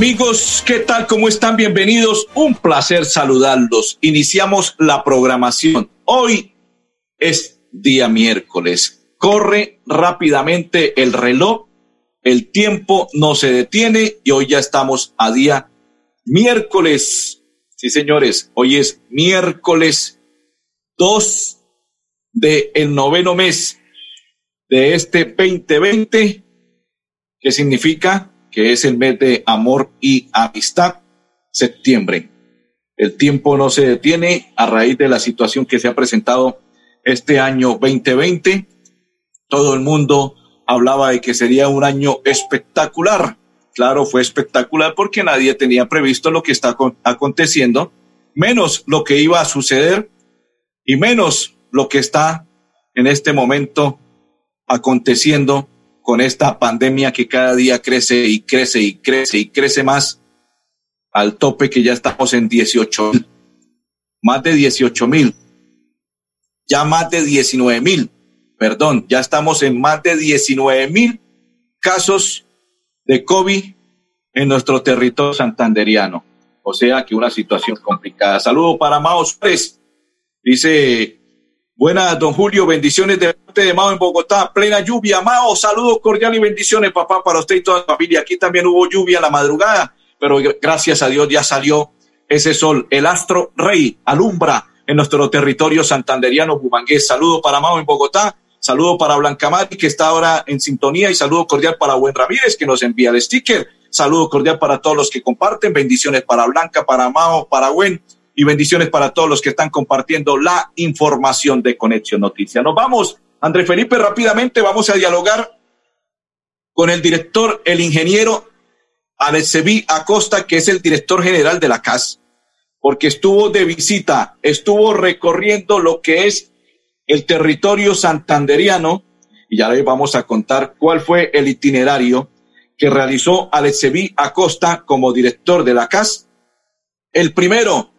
Amigos, ¿qué tal? ¿Cómo están? Bienvenidos. Un placer saludarlos. Iniciamos la programación. Hoy es día miércoles. Corre rápidamente el reloj. El tiempo no se detiene y hoy ya estamos a día miércoles. Sí, señores, hoy es miércoles 2 del el noveno mes de este 2020, que significa que es el mes de amor y amistad, septiembre. El tiempo no se detiene a raíz de la situación que se ha presentado este año 2020. Todo el mundo hablaba de que sería un año espectacular. Claro, fue espectacular porque nadie tenía previsto lo que está aconteciendo, menos lo que iba a suceder y menos lo que está en este momento aconteciendo con esta pandemia que cada día crece y crece y crece y crece más al tope que ya estamos en 18 mil, más de 18 mil, ya más de 19 mil, perdón, ya estamos en más de 19 mil casos de COVID en nuestro territorio santanderiano. O sea que una situación complicada. Saludo para Mao Suárez. Dice Buenas, don Julio, bendiciones de de Mao en Bogotá, plena lluvia. Mao, saludos cordiales y bendiciones, papá, para usted y toda la familia. Aquí también hubo lluvia en la madrugada, pero gracias a Dios ya salió ese sol. El astro rey alumbra en nuestro territorio santanderiano Bumangués. Saludo para Mao en Bogotá, saludo para Blanca Mari, que está ahora en sintonía, y saludo cordial para Buen Ramírez, que nos envía el sticker. Saludo cordial para todos los que comparten. Bendiciones para Blanca, para Mao, para Buen y bendiciones para todos los que están compartiendo la información de Conexión Noticias. Nos vamos, André Felipe, rápidamente vamos a dialogar con el director, el ingeniero Alexevi Acosta, que es el director general de la CAS, porque estuvo de visita, estuvo recorriendo lo que es el territorio santanderiano, y ya les vamos a contar cuál fue el itinerario que realizó Alexevi Acosta como director de la CAS. El primero,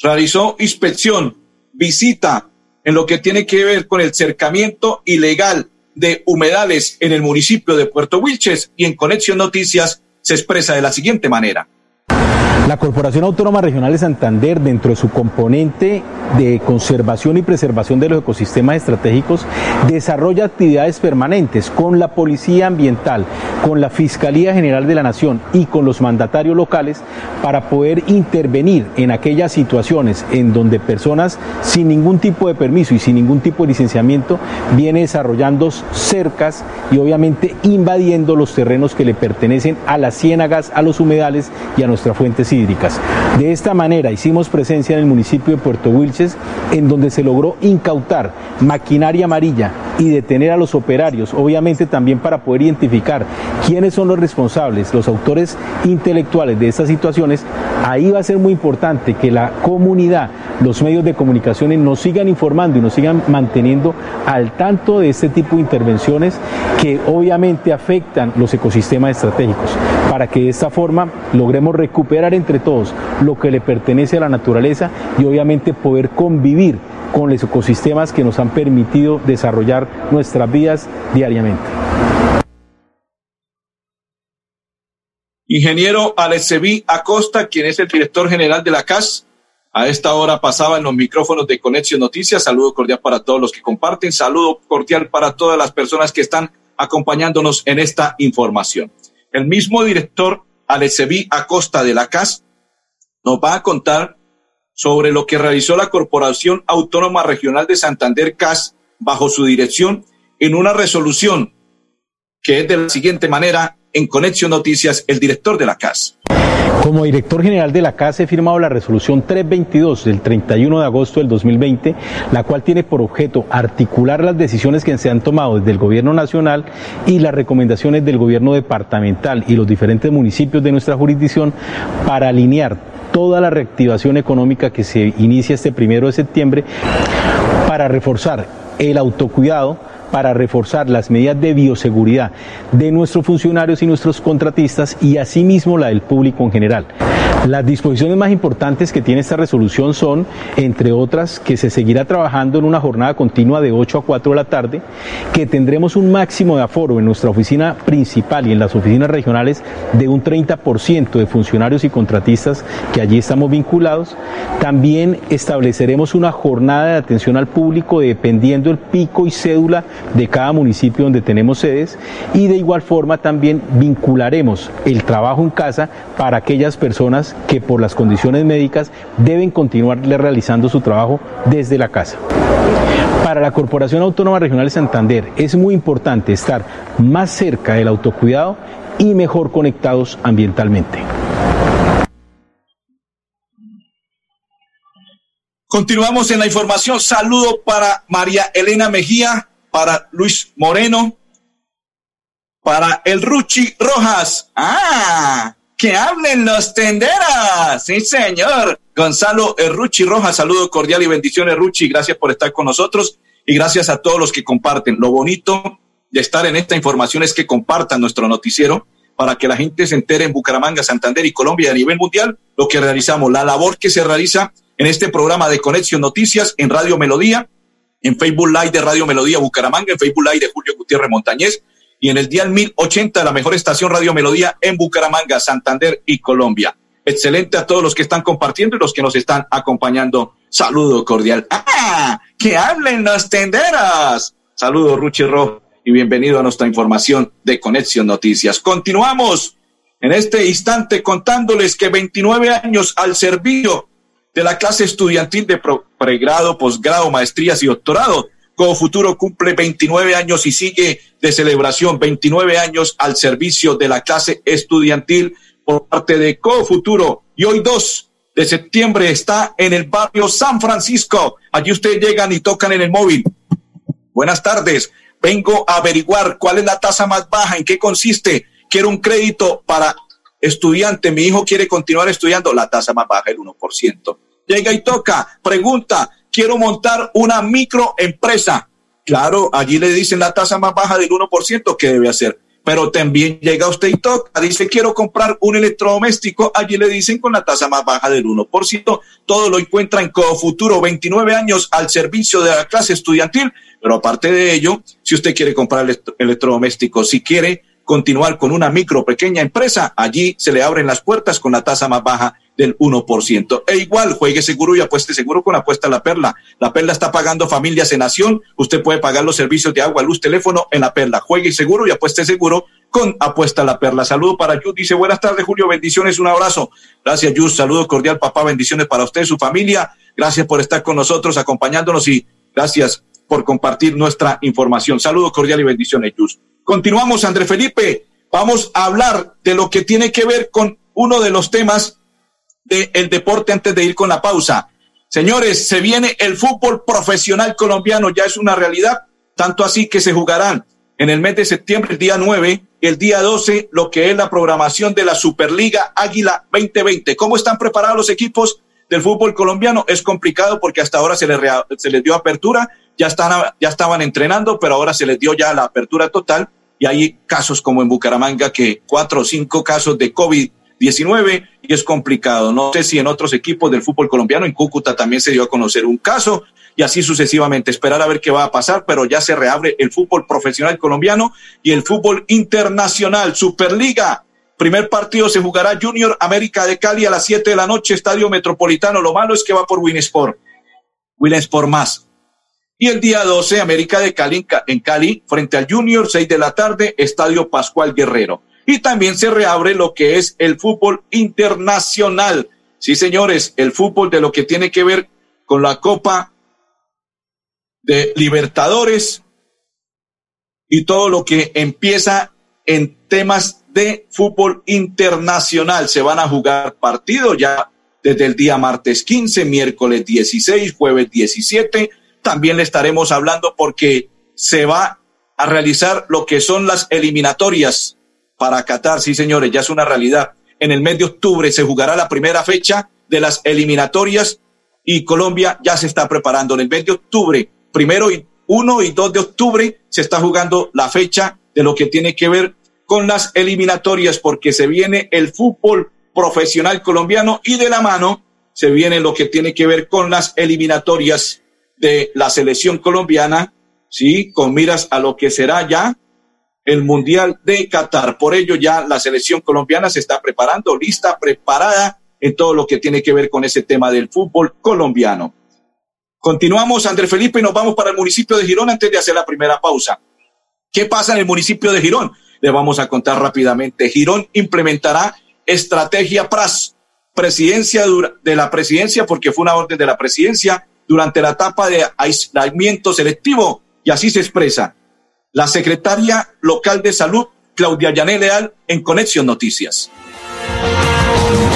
realizó inspección, visita en lo que tiene que ver con el cercamiento ilegal de humedales en el municipio de Puerto Wilches y en Conexión Noticias se expresa de la siguiente manera. La Corporación Autónoma Regional de Santander, dentro de su componente de conservación y preservación de los ecosistemas estratégicos, desarrolla actividades permanentes con la Policía Ambiental, con la Fiscalía General de la Nación y con los mandatarios locales para poder intervenir en aquellas situaciones en donde personas sin ningún tipo de permiso y sin ningún tipo de licenciamiento vienen desarrollando cercas y obviamente invadiendo los terrenos que le pertenecen a las ciénagas, a los humedales y a nuestras fuentes hídricas. De esta manera hicimos presencia en el municipio de Puerto Wilches, en donde se logró incautar maquinaria amarilla y detener a los operarios, obviamente también para poder identificar quiénes son los responsables, los autores intelectuales de estas situaciones, ahí va a ser muy importante que la comunidad, los medios de comunicación nos sigan informando y nos sigan manteniendo al tanto de este tipo de intervenciones que obviamente afectan los ecosistemas estratégicos, para que de esta forma logremos recuperar entre todos lo que le pertenece a la naturaleza y obviamente poder convivir con los ecosistemas que nos han permitido desarrollar nuestras vidas diariamente. Ingeniero Aleceví Acosta, quien es el director general de la CAS, a esta hora pasaba en los micrófonos de Conexión Noticias. Saludo cordial para todos los que comparten. Saludo cordial para todas las personas que están acompañándonos en esta información. El mismo director Aleceví Acosta de la CAS nos va a contar sobre lo que realizó la Corporación Autónoma Regional de Santander CAS bajo su dirección en una resolución que es de la siguiente manera en Conexión Noticias el director de la CAS. Como director general de la CAS he firmado la resolución 322 del 31 de agosto del 2020, la cual tiene por objeto articular las decisiones que se han tomado desde el gobierno nacional y las recomendaciones del gobierno departamental y los diferentes municipios de nuestra jurisdicción para alinear toda la reactivación económica que se inicia este primero de septiembre para reforzar el autocuidado para reforzar las medidas de bioseguridad de nuestros funcionarios y nuestros contratistas y asimismo la del público en general. Las disposiciones más importantes que tiene esta resolución son, entre otras, que se seguirá trabajando en una jornada continua de 8 a 4 de la tarde, que tendremos un máximo de aforo en nuestra oficina principal y en las oficinas regionales de un 30% de funcionarios y contratistas que allí estamos vinculados. También estableceremos una jornada de atención al público dependiendo el pico y cédula de cada municipio donde tenemos sedes y de igual forma también vincularemos el trabajo en casa para aquellas personas que por las condiciones médicas deben continuar realizando su trabajo desde la casa. Para la Corporación Autónoma Regional de Santander es muy importante estar más cerca del autocuidado y mejor conectados ambientalmente. Continuamos en la información. Saludo para María Elena Mejía, para Luis Moreno, para el Ruchi Rojas. Ah, que hablen los tenderas. Sí, señor. Gonzalo Ruchi Rojas, saludo cordial y bendiciones, Ruchi. Gracias por estar con nosotros y gracias a todos los que comparten. Lo bonito de estar en esta información es que compartan nuestro noticiero para que la gente se entere en Bucaramanga, Santander y Colombia a nivel mundial lo que realizamos, la labor que se realiza en este programa de Conexión Noticias en Radio Melodía en Facebook Live de Radio Melodía Bucaramanga, en Facebook Live de Julio Gutiérrez Montañez y en el día 1080 de la mejor estación Radio Melodía en Bucaramanga, Santander y Colombia. Excelente a todos los que están compartiendo y los que nos están acompañando. Saludo cordial. ¡Ah! ¡Que hablen las tenderas! Saludo, Ruchi Rojo, y bienvenido a nuestra información de Conexión Noticias. Continuamos en este instante contándoles que 29 años al servicio de la clase estudiantil de pregrado, posgrado, maestrías y doctorado. Como Futuro cumple 29 años y sigue de celebración 29 años al servicio de la clase estudiantil por parte de Co Futuro. Y hoy 2 de septiembre está en el barrio San Francisco. Allí ustedes llegan y tocan en el móvil. Buenas tardes. Vengo a averiguar cuál es la tasa más baja, en qué consiste. Quiero un crédito para estudiante. Mi hijo quiere continuar estudiando. La tasa más baja, el 1% llega y toca, pregunta, quiero montar una microempresa. Claro, allí le dicen la tasa más baja del 1% que debe hacer. Pero también llega usted y toca, dice quiero comprar un electrodoméstico, allí le dicen con la tasa más baja del 1%. Todo lo encuentra en Futuro, 29 años al servicio de la clase estudiantil. Pero aparte de ello, si usted quiere comprar electrodoméstico, si quiere continuar con una micro pequeña empresa, allí se le abren las puertas con la tasa más baja del 1%. E igual, juegue seguro y apueste seguro con Apuesta La Perla. La Perla está pagando familias en Nación. Usted puede pagar los servicios de agua, luz, teléfono en La Perla. Juegue seguro y apueste seguro con Apuesta La Perla. Saludo para Yus. Dice, buenas tardes, Julio. Bendiciones. Un abrazo. Gracias, Yus. Saludo cordial, papá. Bendiciones para usted su familia. Gracias por estar con nosotros, acompañándonos y gracias por compartir nuestra información. Saludo cordial y bendiciones, Yus. Continuamos, André Felipe. Vamos a hablar de lo que tiene que ver con uno de los temas del deporte antes de ir con la pausa. Señores, se viene el fútbol profesional colombiano, ya es una realidad, tanto así que se jugarán en el mes de septiembre, el día 9, el día 12, lo que es la programación de la Superliga Águila 2020. ¿Cómo están preparados los equipos del fútbol colombiano? Es complicado porque hasta ahora se les, se les dio apertura, ya, están, ya estaban entrenando, pero ahora se les dio ya la apertura total y hay casos como en Bucaramanga que cuatro o cinco casos de COVID 19 y es complicado. No sé si en otros equipos del fútbol colombiano, en Cúcuta también se dio a conocer un caso y así sucesivamente. Esperar a ver qué va a pasar, pero ya se reabre el fútbol profesional colombiano y el fútbol internacional. Superliga. Primer partido se jugará Junior América de Cali a las 7 de la noche, Estadio Metropolitano. Lo malo es que va por Winsport. Winsport más. Y el día 12, América de Cali en Cali, frente al Junior, 6 de la tarde, Estadio Pascual Guerrero y también se reabre lo que es el fútbol internacional. Sí, señores, el fútbol de lo que tiene que ver con la Copa de Libertadores y todo lo que empieza en temas de fútbol internacional. Se van a jugar partidos ya desde el día martes 15, miércoles 16, jueves 17. También le estaremos hablando porque se va a realizar lo que son las eliminatorias para Qatar. Sí, señores, ya es una realidad. En el mes de octubre se jugará la primera fecha de las eliminatorias y Colombia ya se está preparando. En el mes de octubre, primero y uno y 2 de octubre, se está jugando la fecha de lo que tiene que ver con las eliminatorias porque se viene el fútbol profesional colombiano y de la mano se viene lo que tiene que ver con las eliminatorias de la selección colombiana, sí, con miras a lo que será ya el Mundial de Qatar. Por ello ya la selección colombiana se está preparando, lista, preparada en todo lo que tiene que ver con ese tema del fútbol colombiano. Continuamos, André Felipe, y nos vamos para el municipio de Girón antes de hacer la primera pausa. ¿Qué pasa en el municipio de Girón? Le vamos a contar rápidamente. Girón implementará estrategia PRAS, presidencia de la presidencia, porque fue una orden de la presidencia durante la etapa de aislamiento selectivo, y así se expresa la secretaria local de salud, Claudia Yané Leal, en Conexión Noticias.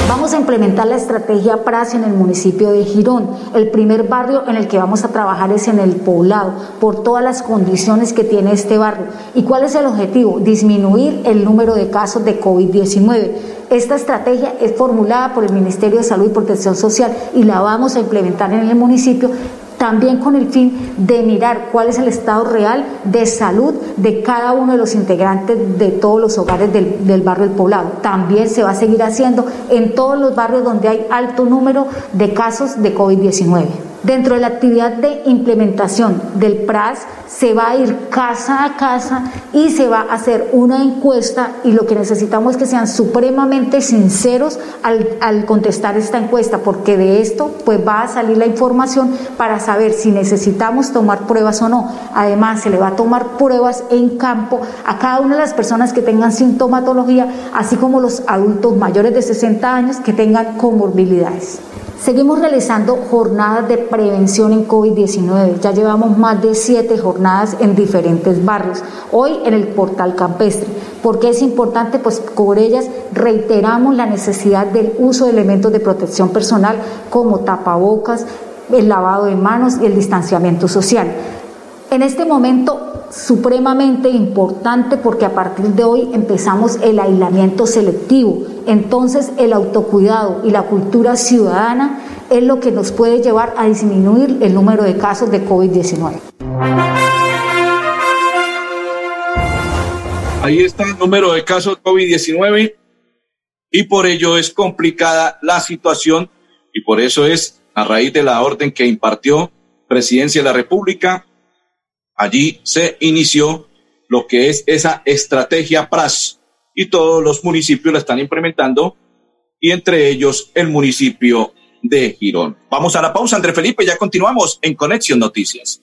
Vamos a implementar la estrategia PRAS en el municipio de Girón. El primer barrio en el que vamos a trabajar es en el poblado, por todas las condiciones que tiene este barrio. ¿Y cuál es el objetivo? Disminuir el número de casos de COVID-19. Esta estrategia es formulada por el Ministerio de Salud y Protección Social y la vamos a implementar en el municipio también con el fin de mirar cuál es el estado real de salud de cada uno de los integrantes de todos los hogares del, del, barrio El Poblado. También se va a seguir haciendo en todos los barrios donde hay alto número de casos de COVID-19. Dentro de la actividad de implementación del PRAS se va a ir casa a casa y se va a hacer una encuesta y lo que necesitamos es que sean supremamente sinceros al, contestar esta encuesta porque de esto pues va a salir la información para saber si necesitamos tomar pruebas o no. Además se le va a tomar pruebas en campo a cada una de las personas que tengan sintomatología así como los adultos mayores de 60 años que tengan comorbilidades. Seguimos realizando jornadas de prevención en COVID-19. Ya llevamos más de siete jornadas en diferentes barrios. Hoy en el portal campestre. ¿Por qué es importante? Pues por ellas reiteramos la necesidad del uso de elementos de protección personal como tapabocas, el lavado de manos y el distanciamiento social. En este momento supremamente importante porque a partir de hoy empezamos el aislamiento selectivo. Entonces el autocuidado y la cultura ciudadana es lo que nos puede llevar a disminuir el número de casos de COVID-19. Ahí está el número de casos de COVID-19 y por ello es complicada la situación y por eso es a raíz de la orden que impartió Presidencia de la República Allí se inició lo que es esa estrategia PRAS y todos los municipios la están implementando y entre ellos el municipio de Girón. Vamos a la pausa, André Felipe, ya continuamos en Conexión Noticias.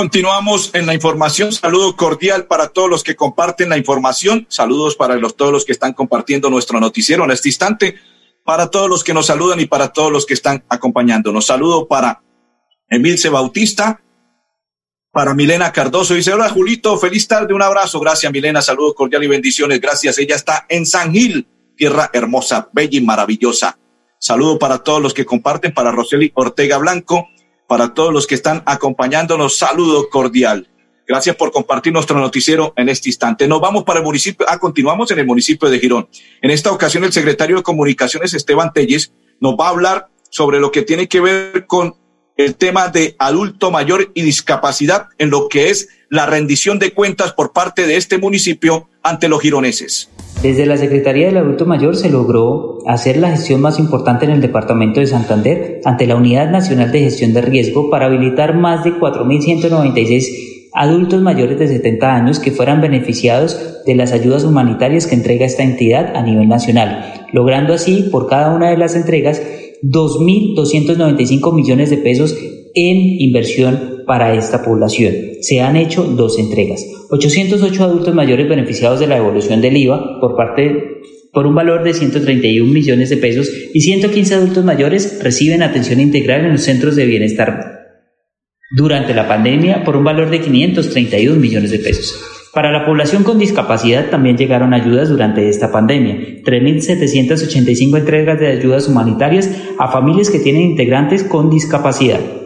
Continuamos en la información. Saludo cordial para todos los que comparten la información. Saludos para los, todos los que están compartiendo nuestro noticiero en este instante. Para todos los que nos saludan y para todos los que están acompañándonos. Saludo para Emilce Bautista, para Milena Cardoso. Dice, hola Julito, feliz tarde, un abrazo. Gracias Milena, saludo cordial y bendiciones. Gracias. Ella está en San Gil, tierra hermosa, bella y maravillosa. Saludo para todos los que comparten, para Roseli Ortega Blanco, para todos los que están acompañándonos, saludo cordial. Gracias por compartir nuestro noticiero en este instante. Nos vamos para el municipio, ah, continuamos en el municipio de Girón. En esta ocasión, el secretario de Comunicaciones, Esteban Telles, nos va a hablar sobre lo que tiene que ver con el tema de adulto mayor y discapacidad en lo que es la rendición de cuentas por parte de este municipio ante los gironeses. Desde la Secretaría del Adulto Mayor se logró hacer la gestión más importante en el departamento de Santander ante la Unidad Nacional de Gestión de Riesgo para habilitar más de 4.196 adultos mayores de 70 años que fueran beneficiados de las ayudas humanitarias que entrega esta entidad a nivel nacional, logrando así por cada una de las entregas 2.295 millones de pesos en inversión para esta población. Se han hecho dos entregas. 808 adultos mayores beneficiados de la devolución del IVA por parte por un valor de 131 millones de pesos y 115 adultos mayores reciben atención integral en los centros de bienestar durante la pandemia por un valor de 531 millones de pesos. Para la población con discapacidad también llegaron ayudas durante esta pandemia. 3.785 entregas de ayudas humanitarias a familias que tienen integrantes con discapacidad.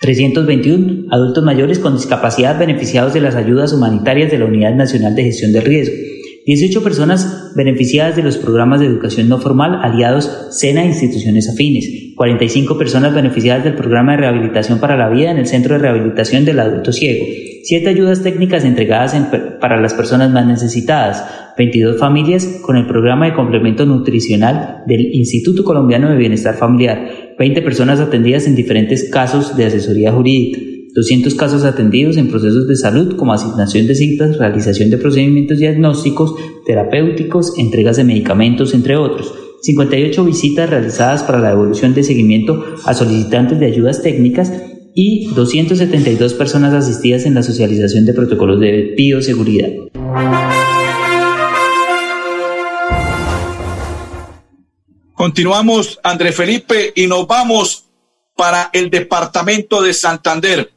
321 adultos mayores con discapacidad beneficiados de las ayudas humanitarias de la Unidad Nacional de Gestión del Riesgo. 18 personas beneficiadas de los programas de educación no formal aliados SENA e instituciones afines, 45 personas beneficiadas del programa de rehabilitación para la vida en el Centro de Rehabilitación del Adulto Ciego, 7 ayudas técnicas entregadas para las personas más necesitadas, 22 familias con el programa de complemento nutricional del Instituto Colombiano de Bienestar Familiar, 20 personas atendidas en diferentes casos de asesoría jurídica, 200 casos atendidos en procesos de salud como asignación de citas, realización de procedimientos diagnósticos, terapéuticos, entregas de medicamentos, entre otros. 58 visitas realizadas para la devolución de seguimiento a solicitantes de ayudas técnicas y 272 personas asistidas en la socialización de protocolos de bioseguridad. Continuamos, André Felipe, y nos vamos para el departamento de Santander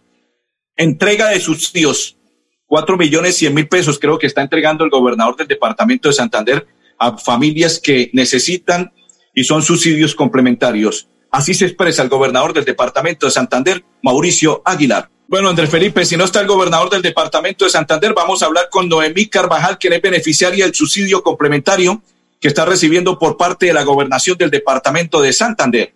entrega de subsidios, cuatro millones cien mil pesos creo que está entregando el gobernador del departamento de Santander a familias que necesitan y son subsidios complementarios. Así se expresa el gobernador del departamento de Santander, Mauricio Aguilar. Bueno, Andrés Felipe, si no está el gobernador del departamento de Santander, vamos a hablar con Noemí Carvajal, quien es beneficiaria del subsidio complementario que está recibiendo por parte de la gobernación del departamento de Santander.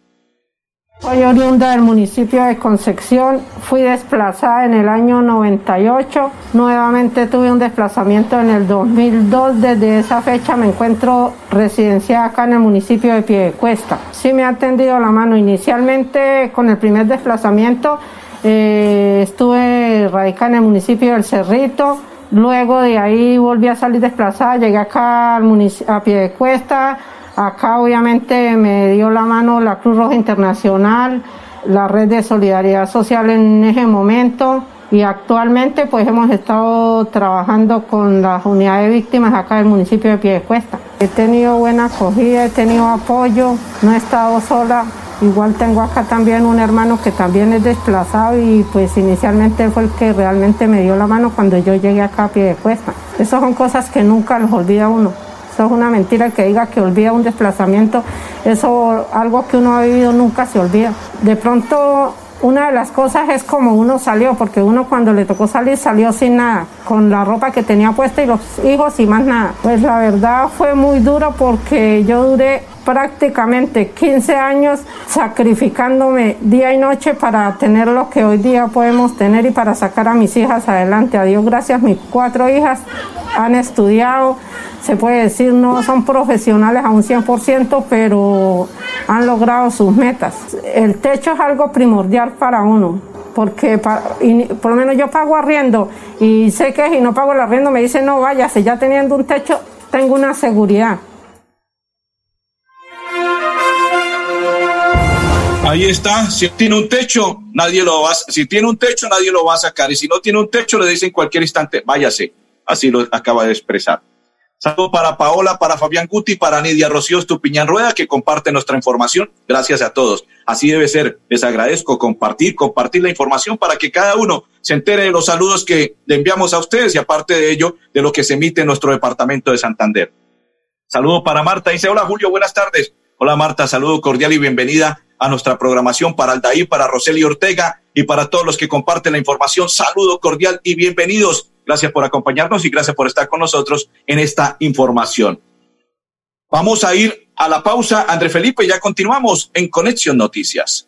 Soy oriunda del municipio de Concepción, fui desplazada en el año 98, nuevamente tuve un desplazamiento en el 2002, desde esa fecha me encuentro residenciada acá en el municipio de Piedecuesta. Sí me ha atendido la mano. Inicialmente con el primer desplazamiento, eh, estuve radicada en el municipio del Cerrito, luego de ahí volví a salir desplazada, llegué acá al a Piedecuesta, Acá obviamente me dio la mano la Cruz Roja Internacional, la Red de Solidaridad Social en ese momento y actualmente pues hemos estado trabajando con las unidades de víctimas acá del municipio de Piedecuesta. He tenido buena acogida, he tenido apoyo, no he estado sola. Igual tengo acá también un hermano que también es desplazado y pues inicialmente fue el que realmente me dio la mano cuando yo llegué acá a Piedecuesta. Esas son cosas que nunca los olvida uno. Eso es una mentira que diga que olvida un desplazamiento. Eso, algo que uno ha vivido nunca se olvida. De pronto, una de las cosas es como uno salió, porque uno cuando le tocó salir salió sin nada, con la ropa que tenía puesta y los hijos y más nada. Pues la verdad fue muy duro porque yo duré prácticamente 15 años sacrificándome día y noche para tener lo que hoy día podemos tener y para sacar a mis hijas adelante. A Dios gracias, mis cuatro hijas han estudiado, se puede decir, no son profesionales a un 100%, pero han logrado sus metas. El techo es algo primordial para uno, porque por lo menos yo pago arriendo y sé que si no pago el arriendo me dicen no váyase, ya teniendo un techo tengo una seguridad. Ahí está, si tiene un techo, nadie lo va, si tiene un techo, nadie lo va a sacar. Y si no tiene un techo, le dicen en cualquier instante, váyase. Así lo acaba de expresar. Saludos para Paola, para Fabián Guti, para Nidia Rocío Estupiñán Rueda, que comparte nuestra información. Gracias a todos. Así debe ser. Les agradezco compartir, compartir la información para que cada uno se entere de los saludos que le enviamos a ustedes y aparte de ello, de lo que se emite en nuestro departamento de Santander. Saludo para Marta. Dice, hola Julio, buenas tardes. Hola Marta, saludo cordial y bienvenida a nuestra programación para Aldair, para Roseli Ortega, y para todos los que comparten la información, saludo cordial y bienvenidos. Gracias por acompañarnos y gracias por estar con nosotros en esta información. Vamos a ir a la pausa, André Felipe, ya continuamos en Conexión Noticias.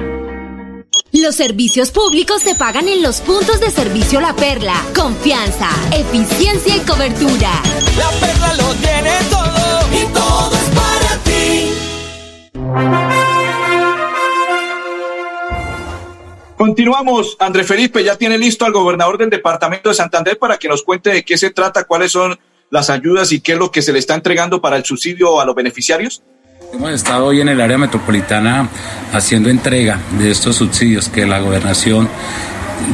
Los servicios públicos se pagan en los puntos de servicio La Perla. Confianza, eficiencia y cobertura. La Perla lo tiene todo y todo es para ti. Continuamos. André Felipe ya tiene listo al gobernador del departamento de Santander para que nos cuente de qué se trata, cuáles son las ayudas y qué es lo que se le está entregando para el subsidio a los beneficiarios. Hemos estado hoy en el área metropolitana haciendo entrega de estos subsidios que la gobernación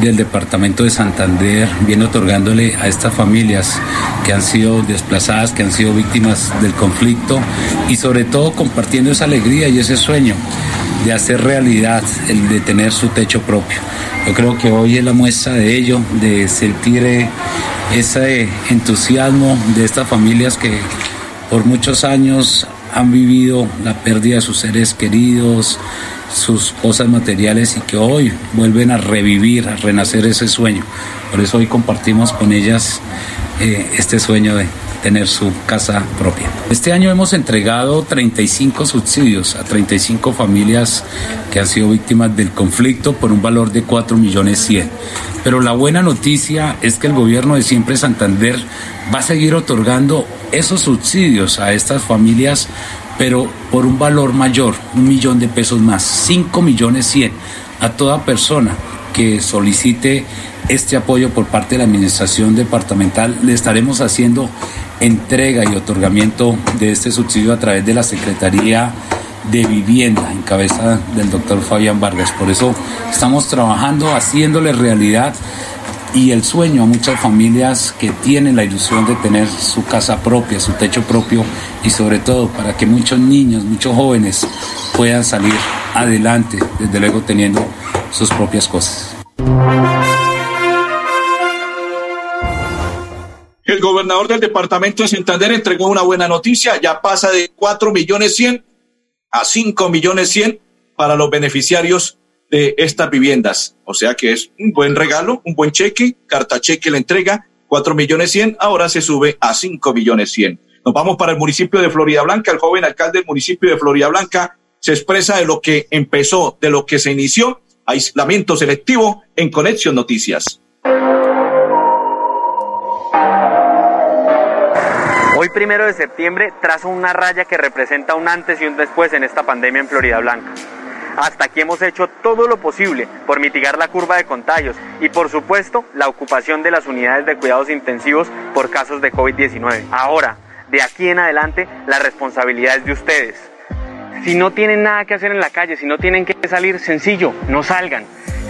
del departamento de Santander viene otorgándole a estas familias que han sido desplazadas, que han sido víctimas del conflicto y sobre todo compartiendo esa alegría y ese sueño de hacer realidad el de tener su techo propio. Yo creo que hoy es la muestra de ello, de sentir ese entusiasmo de estas familias que por muchos años han vivido la pérdida de sus seres queridos, sus cosas materiales y que hoy vuelven a revivir, a renacer ese sueño. Por eso hoy compartimos con ellas eh, este sueño de tener su casa propia. Este año hemos entregado 35 subsidios a 35 familias que han sido víctimas del conflicto por un valor de 4 millones 100. Pero la buena noticia es que el gobierno de Siempre Santander va a seguir otorgando esos subsidios a estas familias, pero por un valor mayor, un millón de pesos más, 5 millones 100 a toda persona que solicite este apoyo por parte de la administración departamental. Le estaremos haciendo entrega y otorgamiento de este subsidio a través de la Secretaría de Vivienda en cabeza del doctor Fabián Vargas. Por eso estamos trabajando, haciéndole realidad y el sueño a muchas familias que tienen la ilusión de tener su casa propia, su techo propio y sobre todo para que muchos niños, muchos jóvenes puedan salir adelante, desde luego teniendo sus propias cosas. El gobernador del departamento de Santander entregó una buena noticia, ya pasa de 4 millones 100 a 5 millones 100 para los beneficiarios de estas viviendas. O sea que es un buen regalo, un buen cheque, carta cheque la entrega, 4 millones 100, ahora se sube a 5 millones 100. Nos vamos para el municipio de Florida Blanca. El joven alcalde del municipio de Florida Blanca se expresa de lo que empezó, de lo que se inició, aislamiento selectivo en Conexión Noticias. Hoy, primero de septiembre, trazo una raya que representa un antes y un después en esta pandemia en Florida Blanca. Hasta aquí hemos hecho todo lo posible por mitigar la curva de contagios y, por supuesto, la ocupación de las unidades de cuidados intensivos por casos de COVID-19. Ahora, de aquí en adelante, la responsabilidad es de ustedes. Si no tienen nada que hacer en la calle, si no tienen que salir, sencillo, no salgan.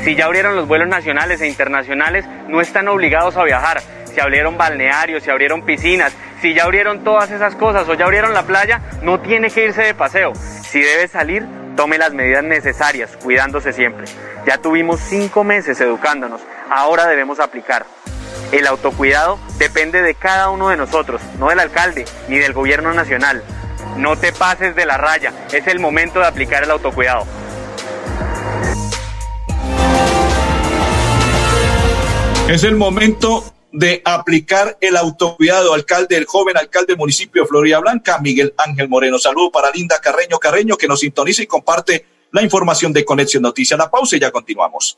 Si ya abrieron los vuelos nacionales e internacionales, no están obligados a viajar. Si abrieron balnearios, si abrieron piscinas, si ya abrieron todas esas cosas o ya abrieron la playa, no tiene que irse de paseo. Si debe salir, tome las medidas necesarias, cuidándose siempre. Ya tuvimos cinco meses educándonos, ahora debemos aplicar. El autocuidado depende de cada uno de nosotros, no del alcalde ni del gobierno nacional. No te pases de la raya, es el momento de aplicar el autocuidado. Es el momento de aplicar el autocuidado, alcalde, el joven alcalde del municipio de Florida Blanca, Miguel Ángel Moreno. Saludo para Linda Carreño Carreño, que nos sintoniza y comparte la información de Conexión Noticias. La pausa y ya continuamos.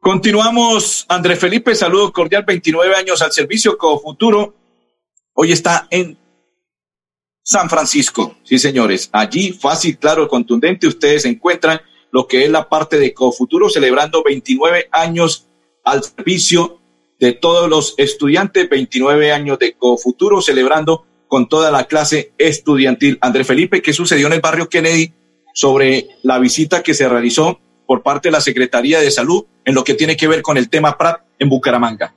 Continuamos, André Felipe, saludo cordial, 29 años al servicio Futuro. Hoy está en San Francisco. Sí, señores, allí fácil, claro, contundente, ustedes encuentran lo que es la parte de Cofuturo, celebrando 29 años al servicio de todos los estudiantes, 29 años de Cofuturo, celebrando con toda la clase estudiantil. André Felipe, ¿qué sucedió en el barrio Kennedy sobre la visita que se realizó por parte de la Secretaría de Salud en lo que tiene que ver con el tema PRAT en Bucaramanga.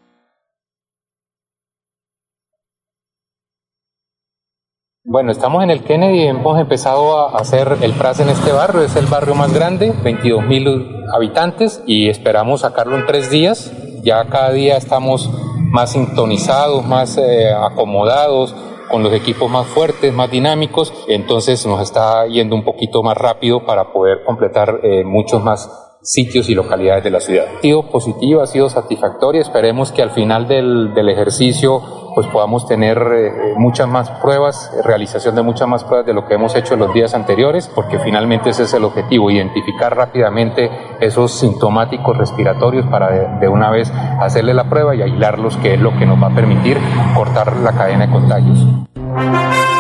Bueno, estamos en el Kennedy y hemos empezado a hacer el PRAS en este barrio. Es el barrio más grande, 22 mil habitantes y esperamos sacarlo en tres días. Ya cada día estamos más sintonizados, más eh, acomodados, con los equipos más fuertes, más dinámicos, entonces nos está yendo un poquito más rápido para poder completar eh, muchos más sitios y localidades de la ciudad. Ha sido positiva, ha sido satisfactoria, esperemos que al final del, del ejercicio pues podamos tener eh, muchas más pruebas, realización de muchas más pruebas de lo que hemos hecho en los días anteriores, porque finalmente ese es el objetivo, identificar rápidamente esos sintomáticos respiratorios para de, una vez hacerle la prueba y aislarlos, que es lo que nos va a permitir cortar la cadena de contagios.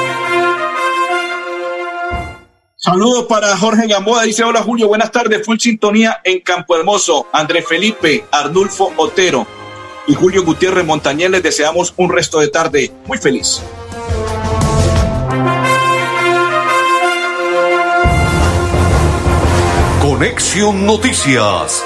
Saludos para Jorge Gamboa, dice hola Julio, buenas tardes, full sintonía en Campo Hermoso, André Felipe, Arnulfo Otero y Julio Gutiérrez Montañez les deseamos un resto de tarde muy feliz. Conexión Noticias